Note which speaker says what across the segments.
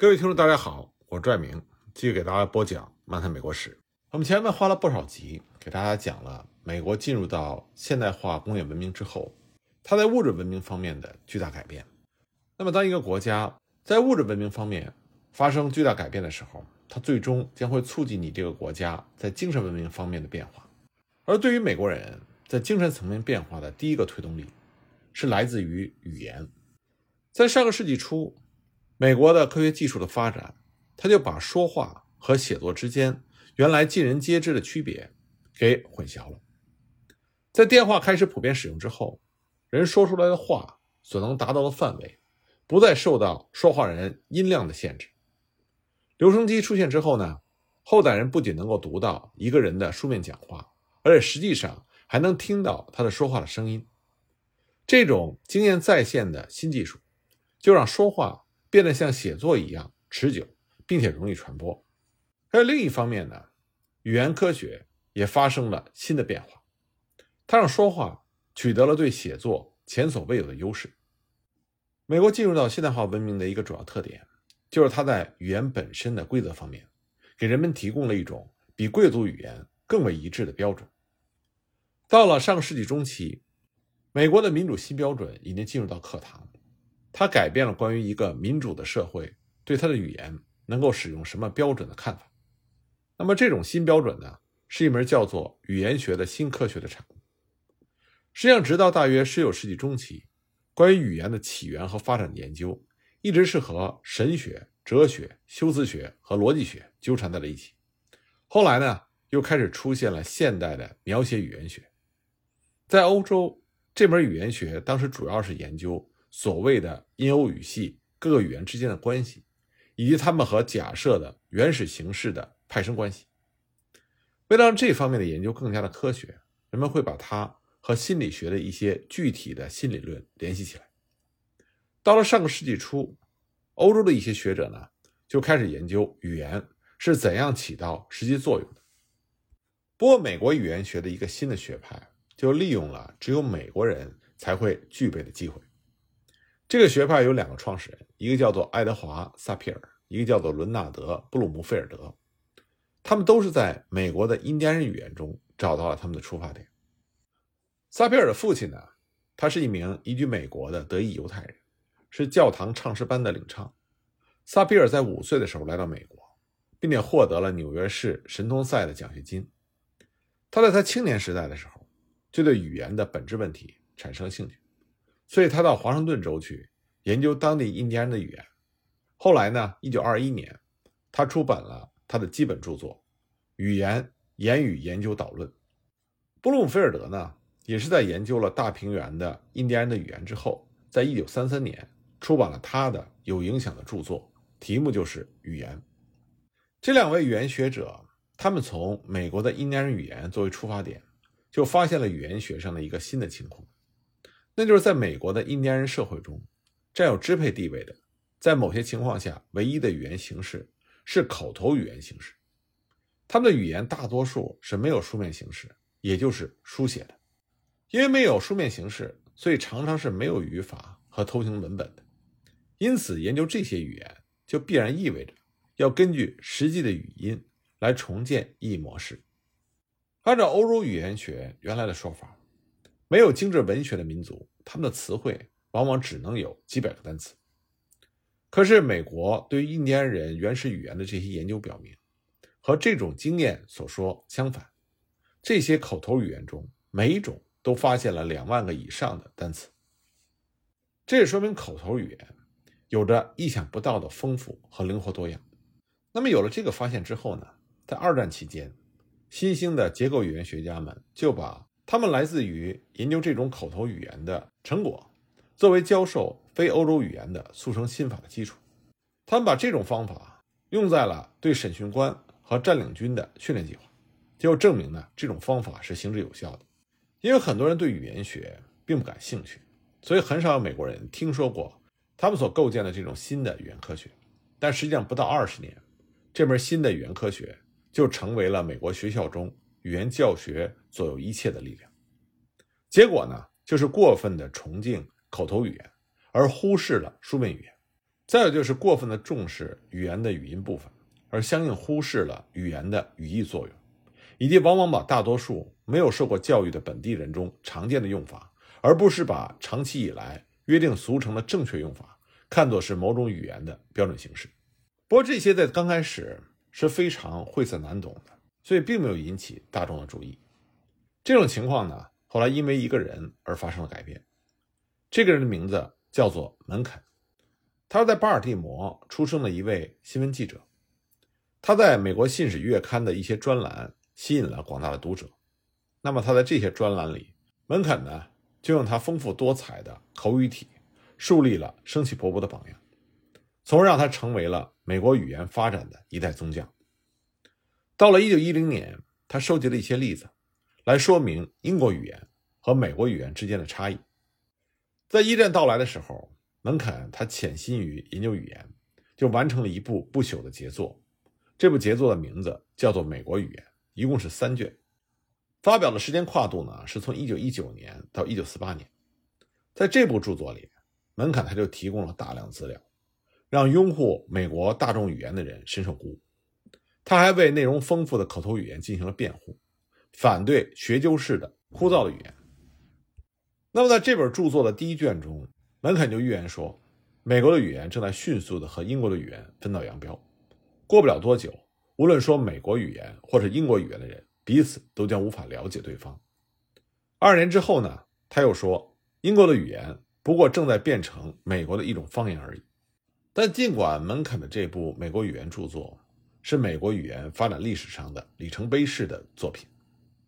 Speaker 1: 各位听众，大家好，我是拽明，继续给大家播讲《漫谈美国史》。我们前面花了不少集给大家讲了美国进入到现代化工业文明之后，它在物质文明方面的巨大改变。那么，当一个国家在物质文明方面发生巨大改变的时候，它最终将会促进你这个国家在精神文明方面的变化。而对于美国人在精神层面变化的第一个推动力，是来自于语言。在上个世纪初。美国的科学技术的发展，他就把说话和写作之间原来尽人皆知的区别给混淆了。在电话开始普遍使用之后，人说出来的话所能达到的范围，不再受到说话人音量的限制。留声机出现之后呢，后代人不仅能够读到一个人的书面讲话，而且实际上还能听到他的说话的声音。这种经验在线的新技术，就让说话。变得像写作一样持久，并且容易传播。还有另一方面呢，语言科学也发生了新的变化，它让说话取得了对写作前所未有的优势。美国进入到现代化文明的一个主要特点，就是它在语言本身的规则方面，给人们提供了一种比贵族语言更为一致的标准。到了上世纪中期，美国的民主新标准已经进入到课堂。它改变了关于一个民主的社会对它的语言能够使用什么标准的看法。那么，这种新标准呢，是一门叫做语言学的新科学的产物。实际上，直到大约19世纪中期，关于语言的起源和发展的研究，一直是和神学、哲学、修辞学和逻辑学纠缠在了一起。后来呢，又开始出现了现代的描写语言学。在欧洲，这门语言学当时主要是研究。所谓的音欧语系各个语言之间的关系，以及他们和假设的原始形式的派生关系。为了让这方面的研究更加的科学，人们会把它和心理学的一些具体的新理论联系起来。到了上个世纪初，欧洲的一些学者呢，就开始研究语言是怎样起到实际作用的。不过，美国语言学的一个新的学派就利用了只有美国人才会具备的机会。这个学派有两个创始人，一个叫做爱德华·萨皮尔，一个叫做伦纳德·布鲁姆菲尔德。他们都是在美国的印第安人语言中找到了他们的出发点。萨皮尔的父亲呢，他是一名移居美国的德裔犹太人，是教堂唱诗班的领唱。萨皮尔在五岁的时候来到美国，并且获得了纽约市神通赛的奖学金。他在他青年时代的时候，就对语言的本质问题产生了兴趣。所以他到华盛顿州去研究当地印第安的语言。后来呢，一九二一年，他出版了他的基本著作《语言言语研究导论》。布鲁姆菲尔德呢，也是在研究了大平原的印第安人的语言之后，在一九三三年出版了他的有影响的著作，题目就是《语言》。这两位语言学者，他们从美国的印第安人语言作为出发点，就发现了语言学上的一个新的情况。那就是在美国的印第安人社会中，占有支配地位的，在某些情况下，唯一的语言形式是口头语言形式。他们的语言大多数是没有书面形式，也就是书写的。因为没有书面形式，所以常常是没有语法和图形文本的。因此，研究这些语言就必然意味着要根据实际的语音来重建意义模式。按照欧洲语言学原来的说法。没有精致文学的民族，他们的词汇往往只能有几百个单词。可是，美国对于印第安人原始语言的这些研究表明，和这种经验所说相反。这些口头语言中，每一种都发现了两万个以上的单词。这也说明口头语言有着意想不到的丰富和灵活多样。那么，有了这个发现之后呢？在二战期间，新兴的结构语言学家们就把他们来自于研究这种口头语言的成果，作为教授非欧洲语言的速成心法的基础。他们把这种方法用在了对审讯官和占领军的训练计划，结果证明呢，这种方法是行之有效的。因为很多人对语言学并不感兴趣，所以很少有美国人听说过他们所构建的这种新的语言科学。但实际上，不到二十年，这门新的语言科学就成为了美国学校中。语言教学左右一切的力量，结果呢，就是过分的崇敬口头语言，而忽视了书面语言。再有就是过分的重视语言的语音部分，而相应忽视了语言的语义作用，以及往往把大多数没有受过教育的本地人中常见的用法，而不是把长期以来约定俗成的正确用法看作是某种语言的标准形式。不过这些在刚开始是非常晦涩难懂的，所以并没有引起大众的注意。这种情况呢，后来因为一个人而发生了改变。这个人的名字叫做门肯，他是在巴尔的摩出生的一位新闻记者。他在美国《信使月刊》的一些专栏吸引了广大的读者。那么他在这些专栏里，门肯呢就用他丰富多彩的口语体，树立了生气勃勃的榜样，从而让他成为了美国语言发展的一代宗将。到了1910年，他收集了一些例子。来说明英国语言和美国语言之间的差异。在一战到来的时候，门肯他潜心于研究语言，就完成了一部不朽的杰作。这部杰作的名字叫做《美国语言》，一共是三卷，发表的时间跨度呢是从1919年到1948年。在这部著作里，门肯他就提供了大量资料，让拥护美国大众语言的人深受鼓舞。他还为内容丰富的口头语言进行了辩护。反对学究式的枯燥的语言。那么，在这本著作的第一卷中，门肯就预言说，美国的语言正在迅速的和英国的语言分道扬镳。过不了多久，无论说美国语言或者英国语言的人，彼此都将无法了解对方。二年之后呢，他又说，英国的语言不过正在变成美国的一种方言而已。但尽管门肯的这部美国语言著作是美国语言发展历史上的里程碑式的作品。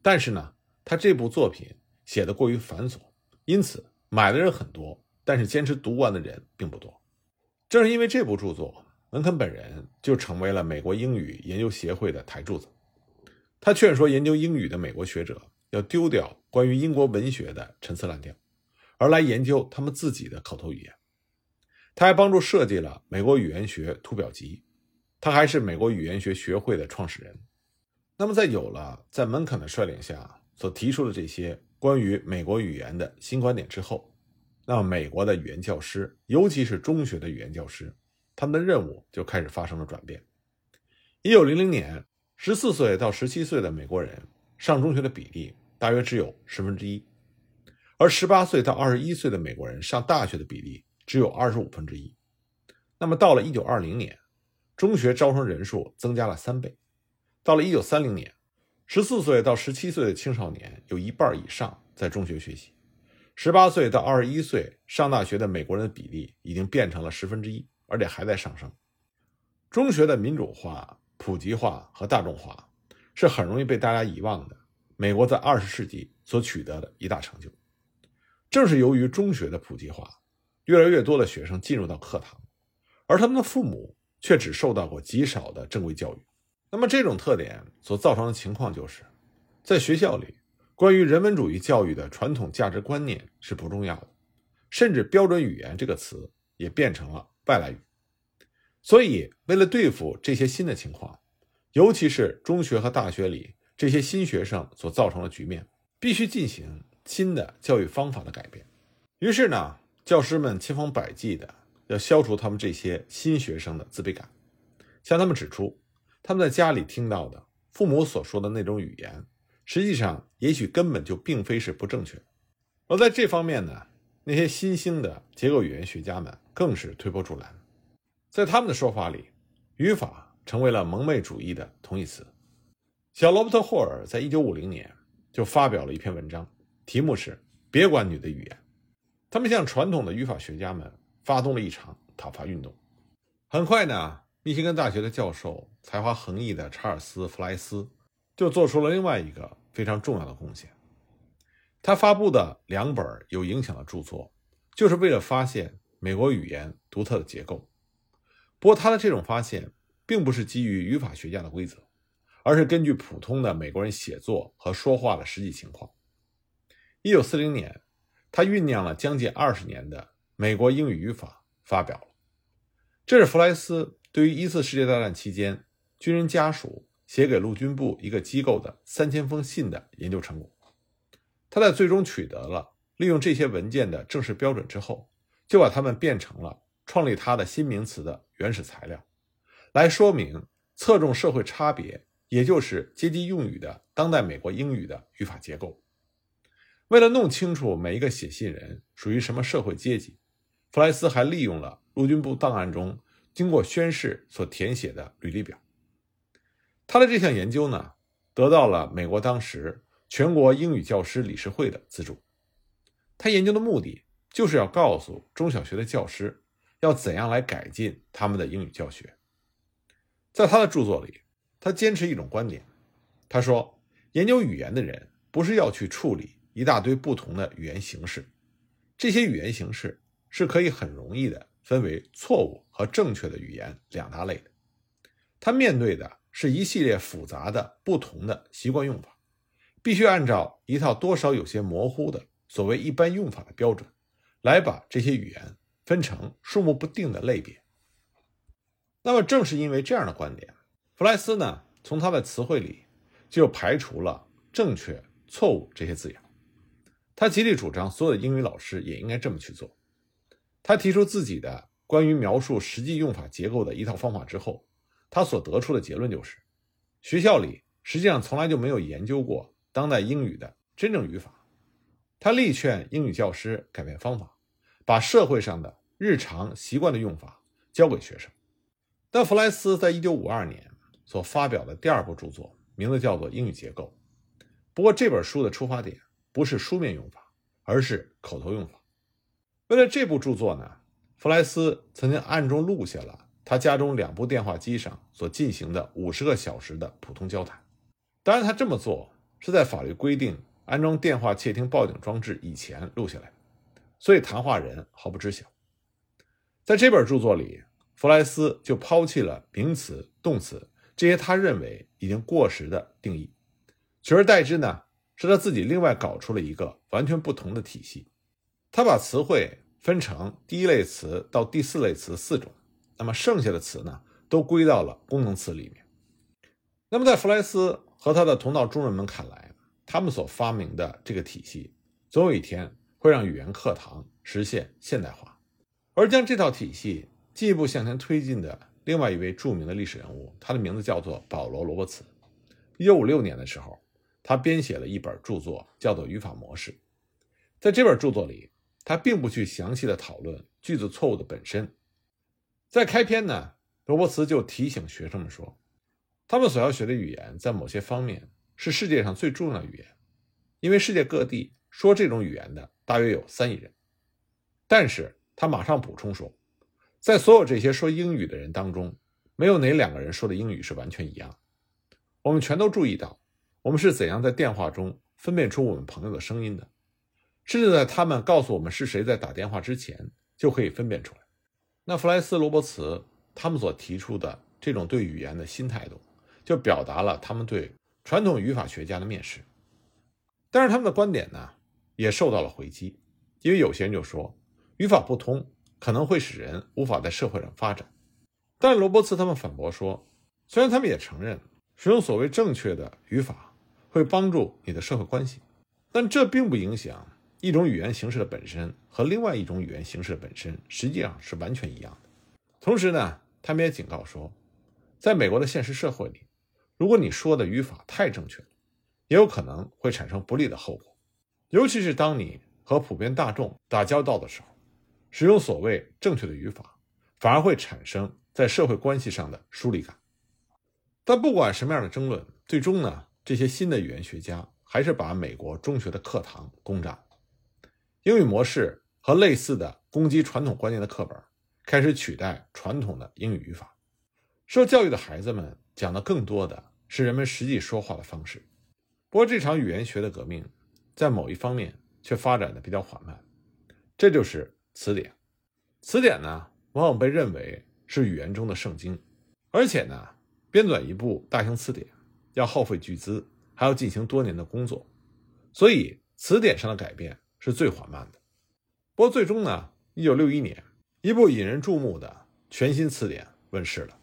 Speaker 1: 但是呢，他这部作品写的过于繁琐，因此买的人很多，但是坚持读完的人并不多。正是因为这部著作，文肯本人就成为了美国英语研究协会的台柱子。他劝说研究英语的美国学者要丢掉关于英国文学的陈词滥调，而来研究他们自己的口头语言。他还帮助设计了美国语言学图表集，他还是美国语言学学会的创始人。那么，在有了在门肯的率领下所提出的这些关于美国语言的新观点之后，那么美国的语言教师，尤其是中学的语言教师，他们的任务就开始发生了转变。一九零零年，十四岁到十七岁的美国人上中学的比例大约只有十分之一，而十八岁到二十一岁的美国人上大学的比例只有二十五分之一。那么，到了一九二零年，中学招生人数增加了三倍。到了一九三零年，十四岁到十七岁的青少年有一半以上在中学学习；十八岁到二十一岁上大学的美国人的比例已经变成了十分之一，而且还在上升。中学的民主化、普及化和大众化是很容易被大家遗忘的。美国在二十世纪所取得的一大成就，正是由于中学的普及化，越来越多的学生进入到课堂，而他们的父母却只受到过极少的正规教育。那么这种特点所造成的情况就是，在学校里，关于人文主义教育的传统价值观念是不重要的，甚至标准语言这个词也变成了外来语。所以，为了对付这些新的情况，尤其是中学和大学里这些新学生所造成的局面，必须进行新的教育方法的改变。于是呢，教师们千方百计的要消除他们这些新学生的自卑感，向他们指出。他们在家里听到的父母所说的那种语言，实际上也许根本就并非是不正确。而在这方面呢，那些新兴的结构语言学家们更是推波助澜。在他们的说法里，语法成为了蒙昧主义的同义词。小罗伯特·霍尔在一九五零年就发表了一篇文章，题目是《别管你的语言》。他们向传统的语法学家们发动了一场讨伐运动。很快呢。密歇根大学的教授才华横溢的查尔斯·弗莱斯就做出了另外一个非常重要的贡献。他发布的两本有影响的著作，就是为了发现美国语言独特的结构。不过，他的这种发现并不是基于语法学家的规则，而是根据普通的美国人写作和说话的实际情况。一九四零年，他酝酿了将近二十年的美国英语语法发表了。这是弗莱斯。对于一次世界大战期间军人家属写给陆军部一个机构的三千封信的研究成果，他在最终取得了利用这些文件的正式标准之后，就把它们变成了创立他的新名词的原始材料，来说明侧重社会差别，也就是阶级用语的当代美国英语的语法结构。为了弄清楚每一个写信人属于什么社会阶级，弗莱斯还利用了陆军部档案中经过宣誓所填写的履历表。他的这项研究呢，得到了美国当时全国英语教师理事会的资助。他研究的目的就是要告诉中小学的教师要怎样来改进他们的英语教学。在他的著作里，他坚持一种观点，他说：研究语言的人不是要去处理。一大堆不同的语言形式，这些语言形式是可以很容易的分为错误和正确的语言两大类的。他面对的是一系列复杂的不同的习惯用法，必须按照一套多少有些模糊的所谓一般用法的标准，来把这些语言分成数目不定的类别。那么，正是因为这样的观点，弗莱斯呢，从他的词汇里就排除了正确、错误这些字眼。他极力主张所有的英语老师也应该这么去做。他提出自己的关于描述实际用法结构的一套方法之后，他所得出的结论就是：学校里实际上从来就没有研究过当代英语的真正语法。他力劝英语教师改变方法，把社会上的日常习惯的用法教给学生。但弗莱斯在一九五二年所发表的第二部著作，名字叫做《英语结构》。不过这本书的出发点。不是书面用法，而是口头用法。为了这部著作呢，弗莱斯曾经暗中录下了他家中两部电话机上所进行的五十个小时的普通交谈。当然，他这么做是在法律规定安装电话窃听报警装置以前录下来，所以谈话人毫不知晓。在这本著作里，弗莱斯就抛弃了名词、动词这些他认为已经过时的定义，取而代之呢。是他自己另外搞出了一个完全不同的体系，他把词汇分成第一类词到第四类词四种，那么剩下的词呢，都归到了功能词里面。那么在弗莱斯和他的同道中人们看来，他们所发明的这个体系，总有一天会让语言课堂实现现代化。而将这套体系进一步向前推进的另外一位著名的历史人物，他的名字叫做保罗·罗伯茨。一九五六年的时候。他编写了一本著作，叫做《语法模式》。在这本著作里，他并不去详细的讨论句子错误的本身。在开篇呢，罗伯茨就提醒学生们说，他们所要学的语言在某些方面是世界上最重要的语言，因为世界各地说这种语言的大约有三亿人。但是他马上补充说，在所有这些说英语的人当中，没有哪两个人说的英语是完全一样。我们全都注意到。我们是怎样在电话中分辨出我们朋友的声音的？甚至在他们告诉我们是谁在打电话之前，就可以分辨出来。那弗莱斯、罗伯茨他们所提出的这种对语言的新态度，就表达了他们对传统语法学家的蔑视。但是他们的观点呢，也受到了回击，因为有些人就说，语法不通可能会使人无法在社会上发展。但罗伯茨他们反驳说，虽然他们也承认使用所谓正确的语法。会帮助你的社会关系，但这并不影响一种语言形式的本身和另外一种语言形式的本身实际上是完全一样的。同时呢，他们也警告说，在美国的现实社会里，如果你说的语法太正确了，也有可能会产生不利的后果，尤其是当你和普遍大众打交道的时候，使用所谓正确的语法，反而会产生在社会关系上的疏离感。但不管什么样的争论，最终呢？这些新的语言学家还是把美国中学的课堂攻占，英语模式和类似的攻击传统观念的课本开始取代传统的英语语法。受教育的孩子们讲的更多的是人们实际说话的方式。不过，这场语言学的革命在某一方面却发展的比较缓慢，这就是词典。词典呢，往往被认为是语言中的圣经，而且呢，编纂一部大型词典。要耗费巨资，还要进行多年的工作，所以词典上的改变是最缓慢的。不过最终呢，一九六一年，一部引人注目的全新词典问世了。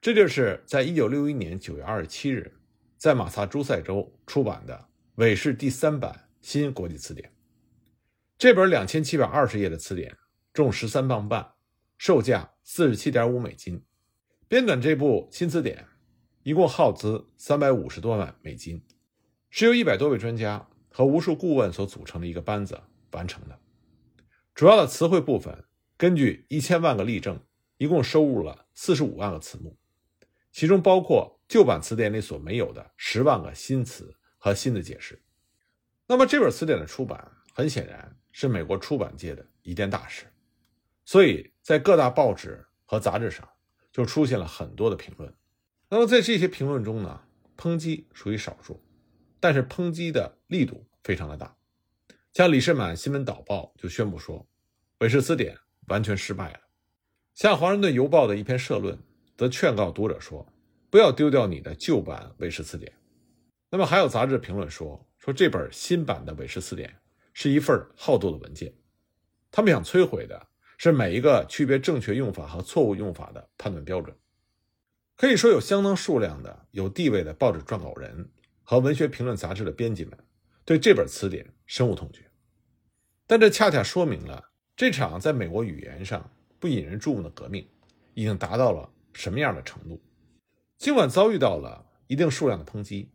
Speaker 1: 这就是在一九六一年九月二十七日，在马萨诸塞州出版的韦氏第三版新国际词典。这本两千七百二十页的词典重十三磅半，售价四十七点五美金。编纂这部新词典，一共耗资三百五十多万美金，是由一百多位专家和无数顾问所组成的一个班子完成的。主要的词汇部分，根据一千万个例证，一共收入了四十五万个词目，其中包括旧版词典里所没有的十万个新词和新的解释。那么这本词典的出版，很显然是美国出版界的一件大事，所以在各大报纸和杂志上。就出现了很多的评论，那么在这些评论中呢，抨击属于少数，但是抨击的力度非常的大。像李士满新闻导报就宣布说，韦氏词典完全失败了。像华盛顿邮报的一篇社论则劝告读者说，不要丢掉你的旧版韦氏词典。那么还有杂志评论说，说这本新版的韦氏词典是一份好斗的文件，他们想摧毁的。是每一个区别正确用法和错误用法的判断标准。可以说，有相当数量的有地位的报纸撰稿人和文学评论杂志的编辑们对这本词典深恶痛绝。但这恰恰说明了这场在美国语言上不引人注目的革命已经达到了什么样的程度。尽管遭遇到了一定数量的抨击，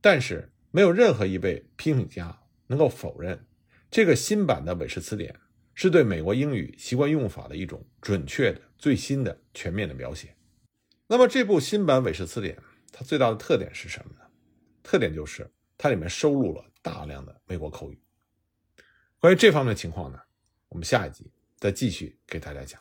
Speaker 1: 但是没有任何一位批评家能够否认这个新版的韦氏词典。是对美国英语习惯用法的一种准确的、最新的、全面的描写。那么，这部新版韦氏词典它最大的特点是什么呢？特点就是它里面收录了大量的美国口语。关于这方面的情况呢，我们下一集再继续给大家讲。